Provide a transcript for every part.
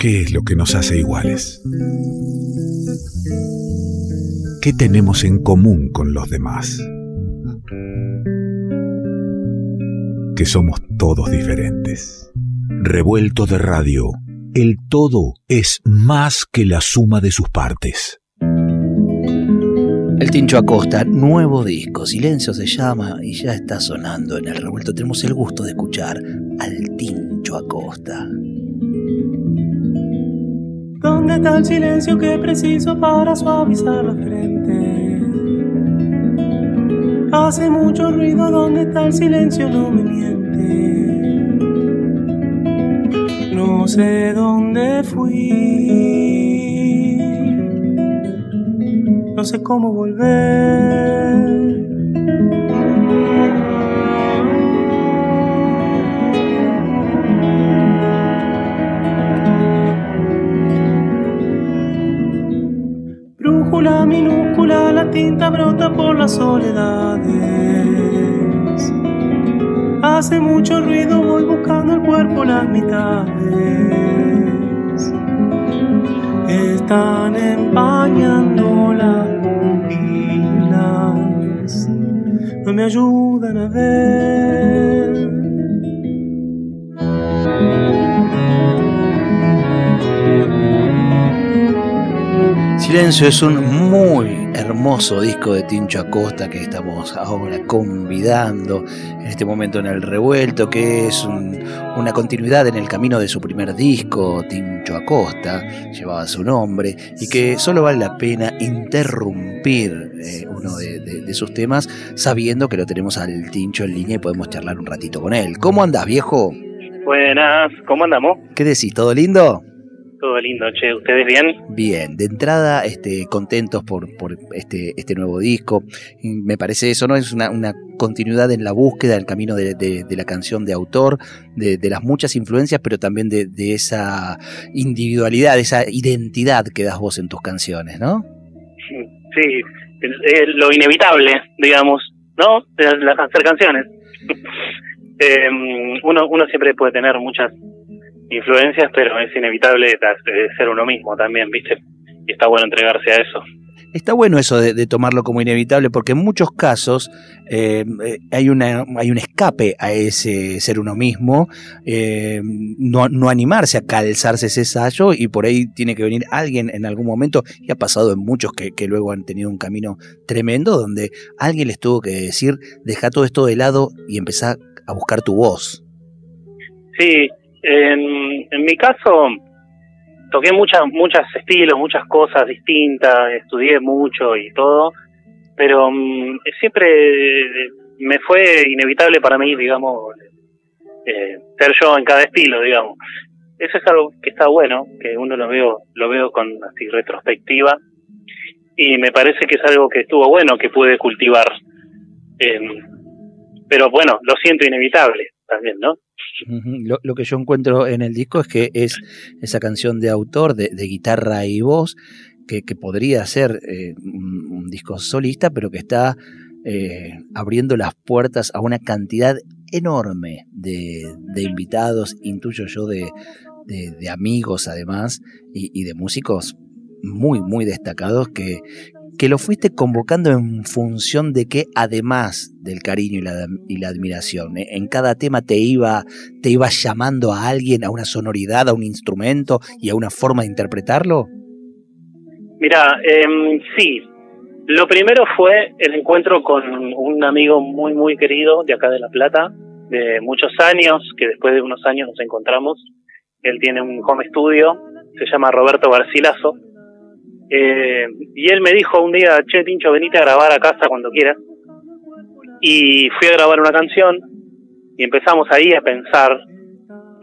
¿Qué es lo que nos hace iguales? ¿Qué tenemos en común con los demás? Que somos todos diferentes. Revuelto de radio, el todo es más que la suma de sus partes. El Tincho Acosta, nuevo disco, Silencio se llama y ya está sonando en el revuelto. Tenemos el gusto de escuchar al Tincho Acosta. ¿Dónde está el silencio que preciso para suavizar la frente? Hace mucho ruido, ¿dónde está el silencio? No me miente. No sé dónde fui. No sé cómo volver. Minúscula, la tinta brota por las soledades. Hace mucho ruido, voy buscando el cuerpo las mitades. Están empañando las pupilas, no me ayudan a ver. Silencio es un muy hermoso disco de Tincho Acosta que estamos ahora convidando en este momento en el revuelto, que es una continuidad en el camino de su primer disco, Tincho Acosta, llevaba su nombre, y que solo vale la pena interrumpir eh, uno de, de, sus temas sabiendo que lo tenemos al Tincho en línea y podemos charlar un ratito con él. ¿Cómo andas, viejo? Buenas, ¿cómo andamos? ¿Qué decís? ¿Todo lindo? Todo lindo, che, ¿ustedes bien? Bien, de entrada, este, contentos por, por este, este nuevo disco. Me parece eso, ¿no? Es una, una continuidad en la búsqueda, el camino de, de, de la canción de autor, de, de, las muchas influencias, pero también de, esa individualidad, de esa identidad que das vos en tus canciones, ¿no? Sí, lo inevitable, digamos, ¿no? De hacer canciones. eh, uno, uno siempre puede tener muchas influencias, pero es inevitable ser uno mismo también, ¿viste? Y está bueno entregarse a eso. Está bueno eso de, de tomarlo como inevitable, porque en muchos casos eh, hay, una, hay un escape a ese ser uno mismo, eh, no, no animarse a calzarse ese sallo y por ahí tiene que venir alguien en algún momento, y ha pasado en muchos que, que luego han tenido un camino tremendo, donde alguien les tuvo que decir, deja todo esto de lado y empezá a buscar tu voz. Sí, en, en mi caso, toqué muchas, muchos estilos, muchas cosas distintas, estudié mucho y todo, pero um, siempre me fue inevitable para mí, digamos, eh, ser yo en cada estilo, digamos. Eso es algo que está bueno, que uno lo veo, lo veo con así retrospectiva, y me parece que es algo que estuvo bueno, que pude cultivar. Eh, pero bueno, lo siento inevitable también, ¿no? Lo, que yo encuentro en el disco es que es esa canción de autor, de, guitarra y voz, que, podría ser eh, un, disco solista, pero que está eh, abriendo las puertas a una cantidad enorme de, invitados, intuyo yo, de, amigos además, y, de músicos muy, muy destacados que, que lo fuiste convocando en función de que además del cariño y la, admiración, ¿eh? en cada tema te iba, te iba llamando a alguien, a una sonoridad, a un instrumento y a una forma de interpretarlo? Mira, eh, sí. Lo primero fue el encuentro con un amigo muy, muy querido de acá de La Plata, de muchos años, que después de unos años nos encontramos. Él tiene un home studio, se llama Roberto Garcilaso, eh, y él me dijo un día, che, Tincho, venite a grabar a casa cuando quieras. Y fui a grabar una canción y empezamos ahí a pensar,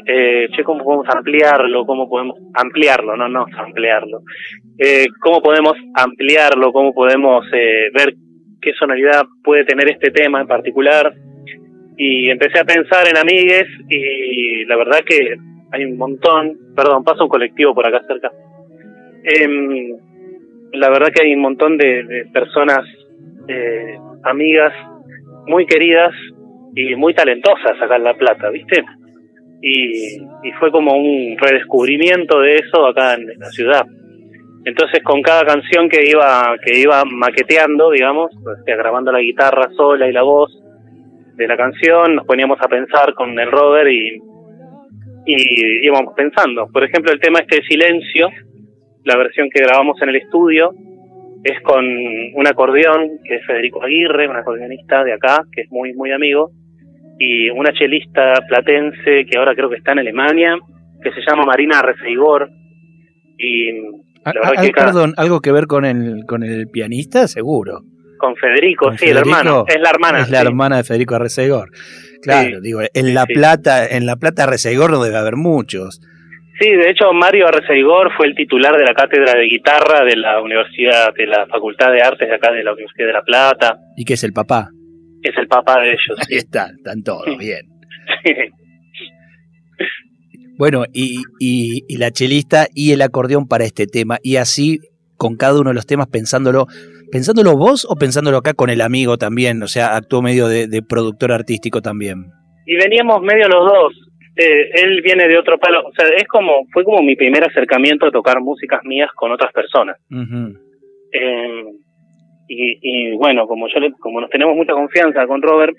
eh, che, ¿cómo podemos ampliarlo? ¿Cómo podemos ampliarlo? No, no, ampliarlo. Eh, ¿Cómo podemos ampliarlo? ¿Cómo podemos eh, ver qué sonoridad puede tener este tema en particular? Y empecé a pensar en amigues y la verdad que hay un montón, perdón, pasa un colectivo por acá cerca. Eh, la verdad que hay un montón de, de personas, eh, amigas, muy queridas y muy talentosas acá en La Plata, ¿viste? y, y fue como un redescubrimiento de eso acá en, la ciudad. Entonces con cada canción que iba que iba maqueteando, digamos, sea, grabando la guitarra sola y la voz de la canción, nos poníamos a pensar con el Robert y, y íbamos pensando. Por ejemplo, el tema este de Silencio, la versión que grabamos en el estudio, es con un acordeón que es Federico Aguirre, un acordeonista de acá, que es muy, muy amigo, y una chelista platense que ahora creo que está en Alemania, que se llama Marina Reseigor. Y la verdad que perdón, ¿algo que ver con el, con el pianista? Seguro. Con Federico, sí, el hermano. Es la hermana. Es la hermana de Federico Arrecegor. Claro, digo, en La Plata, en La Plata Arrecegor no debe haber muchos. Sí, de hecho Mario Arreceigor fue el titular de la cátedra de guitarra de la Universidad, de la Facultad de Artes de acá de la Universidad de La Plata. ¿Y qué es el papá? Es el papá de ellos. Ahí está, están todos, bien. Bueno, y, y, y, la chelista y el acordeón para este tema, y así con cada uno de los temas pensándolo, pensándolo vos o pensándolo acá con el amigo también, o sea, actuó medio de, de productor artístico también. Y veníamos medio los dos, eh, él viene de otro palo, o sea, es como, fue como mi primer acercamiento a tocar músicas mías con otras personas. eh, y, y, bueno, como yo le, como nos tenemos mucha confianza con Robert,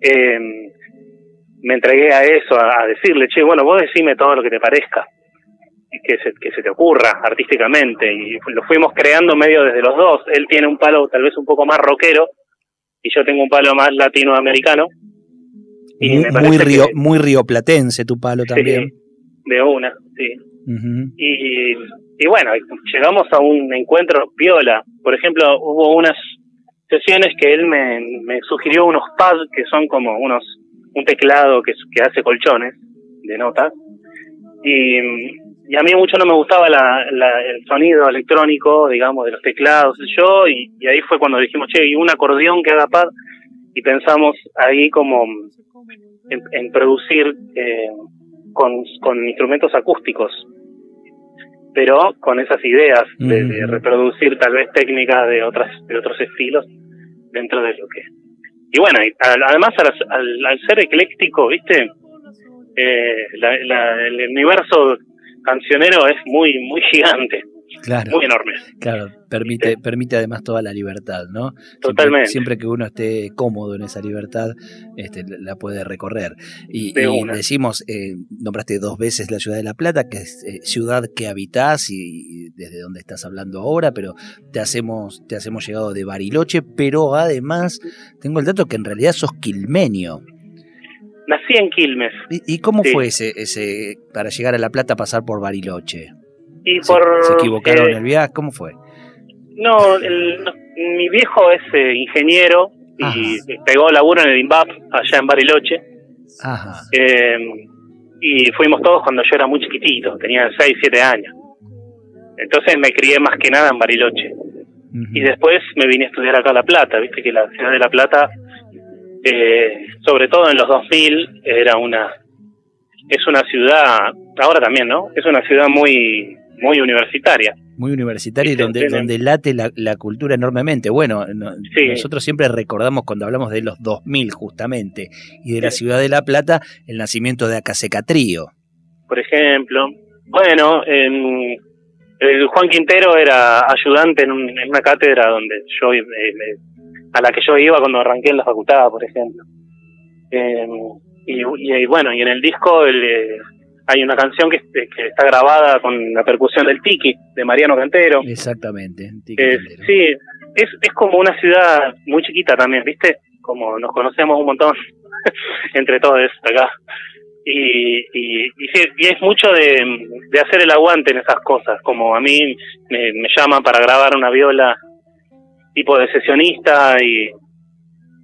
eh, me entregué a eso, a, a, decirle, che, bueno, vos decime todo lo que te parezca, que se, que se te ocurra artísticamente, y lo fuimos creando medio desde los dos. Él tiene un palo tal vez un poco más rockero, y yo tengo un palo más latinoamericano y muy, río, que, muy rioplatense tu palo también. de una, sí. Y, y bueno, llegamos a un encuentro viola. Por ejemplo, hubo unas sesiones que él me, me sugirió unos pads que son como unos un teclado que, que hace colchones de notas. Y, y a mí mucho no me gustaba la, la, el sonido electrónico, digamos, de los teclados, yo, y, y ahí fue cuando dijimos, che, y un acordeón que haga pad, y pensamos ahí como en, en producir eh, con, con, instrumentos acústicos, pero con esas ideas de, de, reproducir tal vez técnicas de otras de otros estilos dentro de lo que y bueno y además al, al, al, ser ecléctico viste eh, la, la, el universo cancionero es muy muy gigante Claro, muy. Claro, permite, ¿Sí? permite además toda la libertad, ¿no? Totalmente. Siempre, siempre, que uno esté cómodo en esa libertad, este, la puede recorrer. Y, y decimos, eh, nombraste dos veces la ciudad de La Plata, que es eh, ciudad que habitás y, y, desde donde estás hablando ahora, pero te hacemos, te hacemos llegado de Bariloche, pero además tengo el dato que en realidad sos quilmenio. Nací en Quilmes. ¿Y, y cómo sí. fue ese, ese, para llegar a La Plata, pasar por Bariloche? Y por, ¿Se, ¿Se, equivocaron eh, el viaje? ¿Cómo fue? No, el, no mi viejo es eh, ingeniero y pegó laburo en el INVAP allá en Bariloche. Ajá. Eh, y fuimos todos cuando yo era muy chiquitito, tenía 6, 7 años. Entonces me crié más que nada en Bariloche. Uh -huh. Y después me vine a estudiar acá a La Plata, viste que la ciudad de La Plata, eh, sobre todo en los 2000, era una es una ciudad, ahora también, ¿no? Es una ciudad muy muy universitaria. Muy universitaria y donde, donde late la, la, cultura enormemente. Bueno, no, sí. nosotros siempre recordamos cuando hablamos de los 2000 justamente y de la ciudad de La Plata, el nacimiento de Acasecatrío. Por ejemplo, bueno, en, el Juan Quintero era ayudante en, un, en una cátedra donde yo eh, a la que yo iba cuando arranqué en la facultad, por ejemplo. Eh, y, y, bueno, y en el disco el, eh, hay una canción que, que, está grabada con la percusión del tiki de Mariano Cantero. Exactamente. Eh, sí, es, es como una ciudad muy chiquita también, ¿viste? Como nos conocemos un montón entre todos acá. Y, y, y, sí, y, es mucho de, de, hacer el aguante en esas cosas, como a mí me, me llaman para grabar una viola tipo de sesionista y,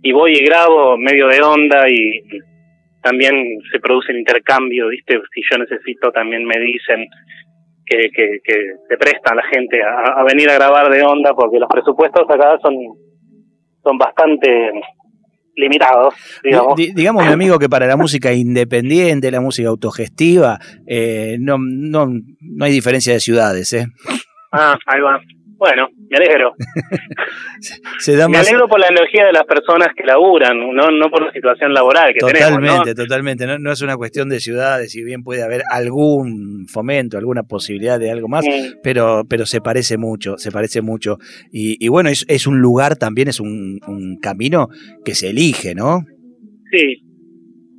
y voy y grabo medio de onda y también se produce el intercambio, ¿viste? Si yo necesito, también me dicen que, que, que se prestan la gente a, a, venir a grabar de onda, porque los presupuestos acá son, son bastante limitados, digamos. D digamos, mi amigo, que para la música independiente, la música autogestiva, eh, no, no, no hay diferencia de ciudades, ¿eh? Ah, ahí va. Bueno, me alegro. Se da me más... alegro por la energía de las personas que laburan, no, no por la situación laboral que Totalmente, tenemos. ¿no? totalmente. No, no es una cuestión de ciudades, si bien puede haber algún fomento, alguna posibilidad de algo más, pero, pero se parece mucho, se parece mucho. Y, y bueno, es, es un lugar también, es un, un camino que se elige, ¿no? Sí,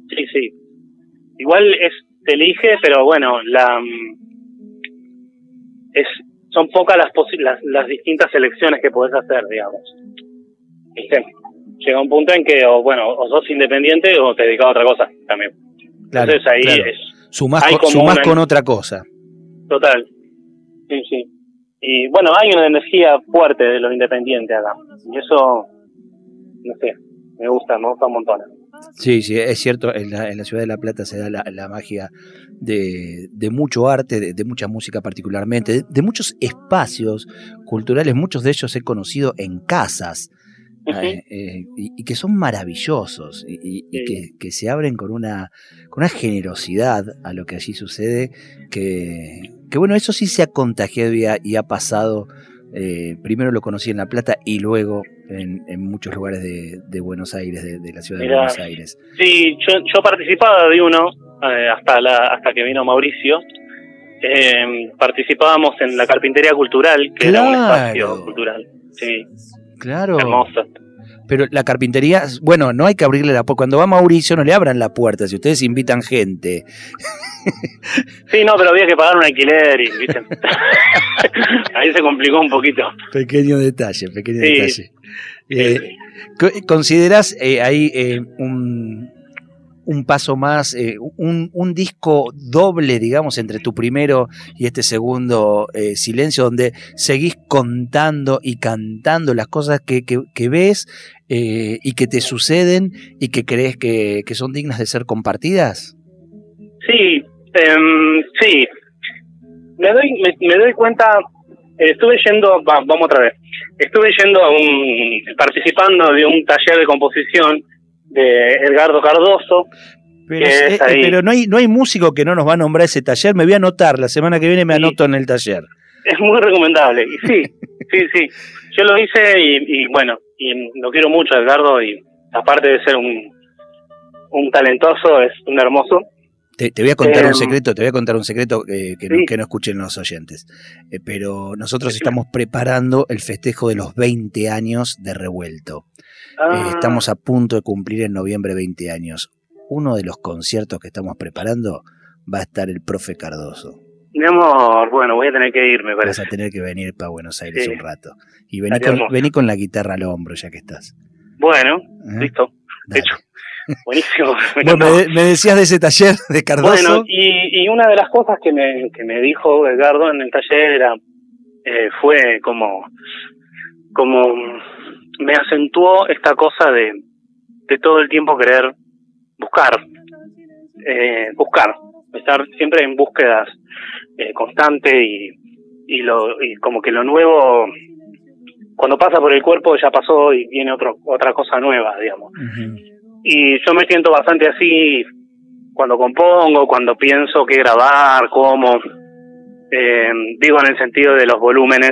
sí, sí. Igual es, se elige, pero bueno, la mm, es son pocas las, posi- las las distintas elecciones que podés hacer, digamos. ¿Viste? Llega un punto en que, o bueno, o sos independiente o te dedicas a otra cosa también. Claro, Entonces ahí claro. es Sumás, con, sumás con otra cosa. total. Sí, sí. Y bueno, hay una energía fuerte de los independientes acá. Y eso, no sé, me gusta, me gusta un montón. Sí, sí, es cierto, en la, en la ciudad de La Plata se da la, la magia de, de mucho arte, de, de mucha música particularmente, de, de muchos espacios culturales, muchos de ellos he conocido en casas, eh, eh, y, y que son maravillosos, y, y- y Sí. que, que se abren con una, con una generosidad a lo que allí sucede, que, que bueno, eso sí se ha contagiado y ha, y ha pasado. Eh, primero lo conocí en La Plata y luego en, en muchos lugares de, de Buenos Aires, de, de la ciudad de Mirá. Buenos Aires. Sí, yo, yo participaba de uno eh, hasta la, hasta que vino Mauricio. Eh, participábamos en la carpintería cultural, que era un espacio cultural. Sí, Claro. hermoso. Pero la carpintería, bueno, no hay que abrirle la puerta. Cuando va Mauricio, no le abran la puerta. Si ustedes invitan gente. Sí, no, pero había que pagar un alquiler y, ¿viste? Ahí se complicó un poquito. Pequeño detalle, pequeño Sí. detalle. Eh, co- ¿Consideras eh, ahí eh, un, un paso más, eh, un, un disco doble, digamos, entre tu primero y este segundo eh, silencio, donde seguís contando y cantando las cosas que, que- que ves eh, y que te suceden y que crees que, que son dignas de ser compartidas? Sí, em, sí. Me doy, me, me doy cuenta, estuve yendo, va- vamos otra vez, estuve yendo a un, participando de un taller de composición de Edgardo Cardoso. Pero, es- eh, pero no hay no hay músico que no nos va a nombrar ese taller. Me voy a anotar, la semana que viene me Sí. anoto en el taller. Es muy recomendable. Y sí, sí, sí. Yo lo hice y, y bueno, y lo quiero mucho Edgardo y aparte de ser un, un talentoso, es un hermoso. Te, te voy a contar un secreto, te voy a contar un secreto eh, que, no, que no escuchen los oyentes. Eh, pero nosotros estamos preparando el festejo de los 20 años de Revuelto. Eh, Ah, estamos a punto de cumplir en noviembre 20 años. Uno de los conciertos que estamos preparando va a estar el profe Cardoso. Mi amor, bueno, voy a tener que ir, me Vas a tener que venir para Buenos Aires Sí. un rato. Y vení con, vení con la guitarra al hombro ya que estás. Bueno, ¿eh? listo, Dale. hecho. Buenísimo. me Bueno, me decías de ese taller de Cardoso. Bueno, y, y una de las cosas que me, que me dijo Edgardo en el taller era, eh, fue como, como me acentuó esta cosa de, de todo el tiempo querer buscar, eh, buscar, estar siempre en búsquedas eh, constante y, y, lo, y como que lo nuevo, cuando pasa por el cuerpo ya pasó y viene otro, otra cosa nueva, digamos. Y yo me siento bastante así cuando compongo, cuando pienso qué grabar, cómo. Eh, digo en el sentido de los volúmenes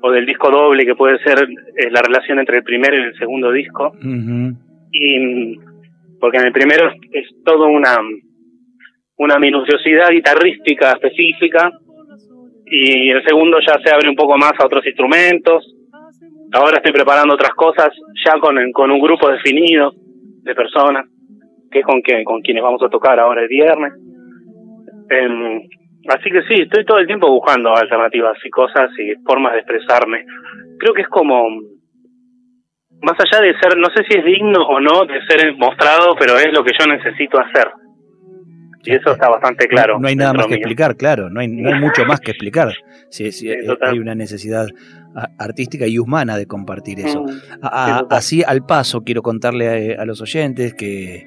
o del disco doble, que puede ser eh, la relación entre el primero y el segundo disco. Y porque en el primero es, es todo una una minuciosidad guitarrística específica y el segundo ya se abre un poco más a otros instrumentos. Ahora estoy preparando otras cosas ya con, con un grupo definido de personas, que es con, que, con quienes vamos a tocar ahora el viernes. Em, así que sí, estoy todo el tiempo buscando alternativas y cosas y formas de expresarme. Creo que es como, más allá de ser, no sé si es digno o no de ser mostrado, pero es lo que yo necesito hacer. Y eso está bastante claro. No, hay nada más que mío. explicar, claro, no hay, no hay mucho más que explicar. Sí, sí, Sí, eh, hay una necesidad artística y humana de compartir eso. Mm, A- así al paso quiero contarle a, a los oyentes que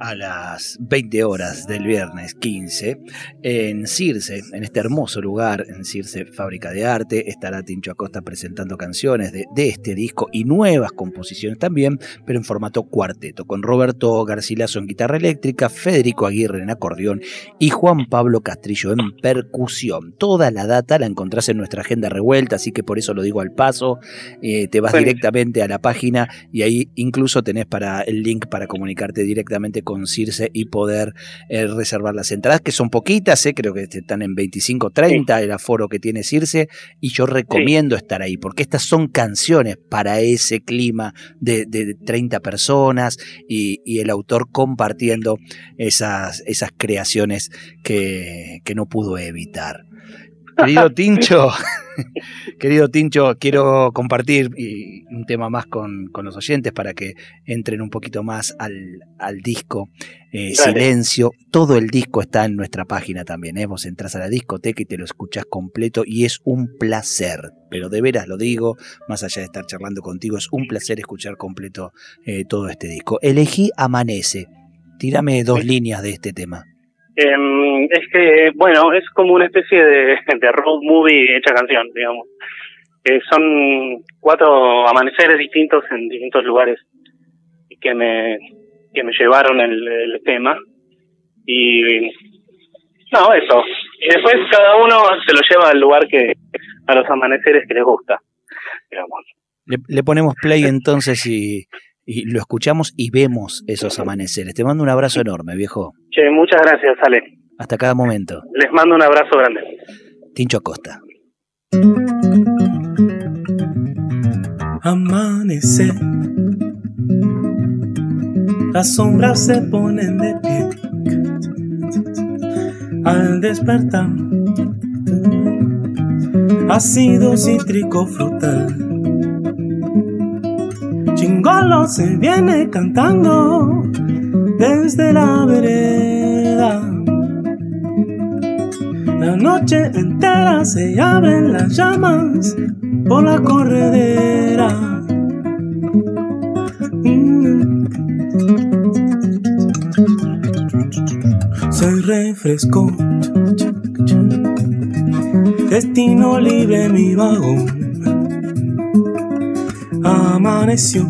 a las 20 horas del viernes 15 en Circe, en este hermoso lugar, en Circe Fábrica de Arte, estará Tincho Acosta presentando canciones de, de, este disco y nuevas composiciones también, pero en formato cuarteto, con Roberto Garcilaso en guitarra eléctrica, Federico Aguirre en acordeón y Juan Pablo Castrillo en percusión. Toda la data la encontrás en nuestra agenda revuelta, así que por eso lo digo al paso, eh, te vas directamente a la página y ahí incluso tenés para el link para comunicarte directamente con Circe y poder eh, reservar las entradas, que son poquitas, eh, creo que están en 25, 30 sí. el aforo que tiene Circe, y yo recomiendo sí. estar ahí, porque estas son canciones para ese clima de, de 30 personas y, y, el autor compartiendo esas, esas creaciones que, que no pudo evitar. Querido Tincho, querido Tincho, quiero compartir un tema más con, con, los oyentes para que entren un poquito más al, al disco eh, Silencio. Todo el disco está en nuestra página también. ¿eh? Vos entras a la discoteca y te lo escuchás completo y es un placer. Pero de veras lo digo, más allá de estar charlando contigo, es un placer escuchar completo eh, todo este disco. Elegí Amanece. Tírame dos líneas de este tema. Eh, es que, bueno, es como una especie de, de road movie hecha canción, digamos. Eh, son cuatro amaneceres distintos en distintos lugares que me, que me llevaron el, tema. Y, no, eso. Y después cada uno se lo lleva al lugar que, a los amaneceres que les gusta, digamos. Le, le ponemos play entonces y, y lo escuchamos y vemos esos amaneceres. Te mando un abrazo enorme, viejo. Che, muchas gracias, Ale. Hasta cada momento. Les mando un abrazo grande. Tincho Acosta. Amanece. Las sombras se ponen de pie. Al despertar, ácido cítrico frutal. Chingolo se viene cantando desde la vereda. La noche entera se abren las llamas por la corredera. Mm. Se refrescó. Destino libre mi vagón. Amaneció.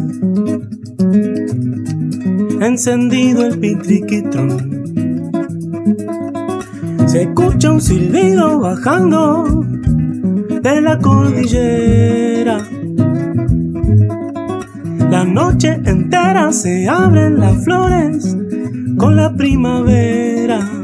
Encendido el pitriquitrón. Se escucha un silbido bajando de la cordillera. La noche entera se abren las flores con la primavera.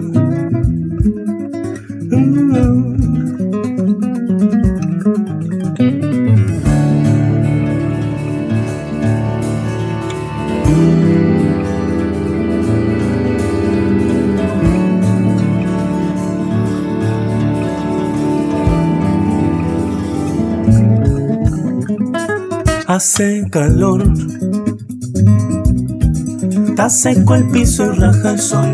Hace calor, está seco el piso y raja el sol.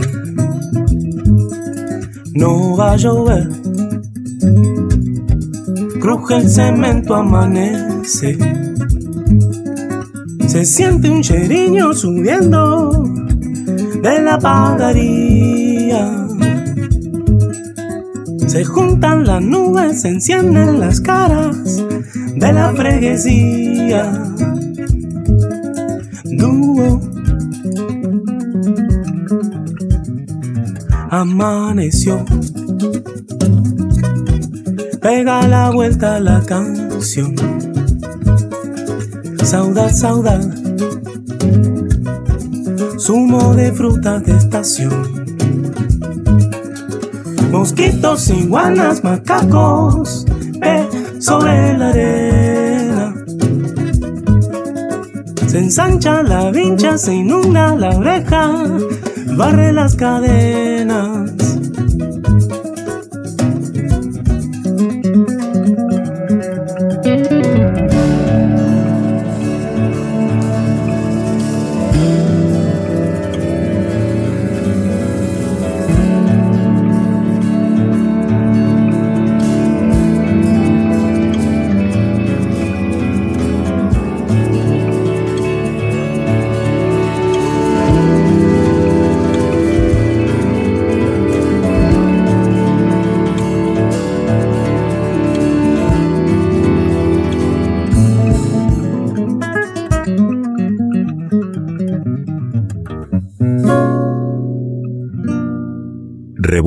No va a llover, cruje el cemento, amanece. Se siente un cheriño subiendo de la pagaría. Se juntan las nubes, se encienden las caras de la freguesía. Dúo. Amaneció. Pega la vuelta a la canción. Saudad, saudad. Zumo de frutas de estación. Mosquitos, iguanas, macacos, ve sobre la arena. Se ensancha la vincha, se inunda la oreja, barre las cadenas.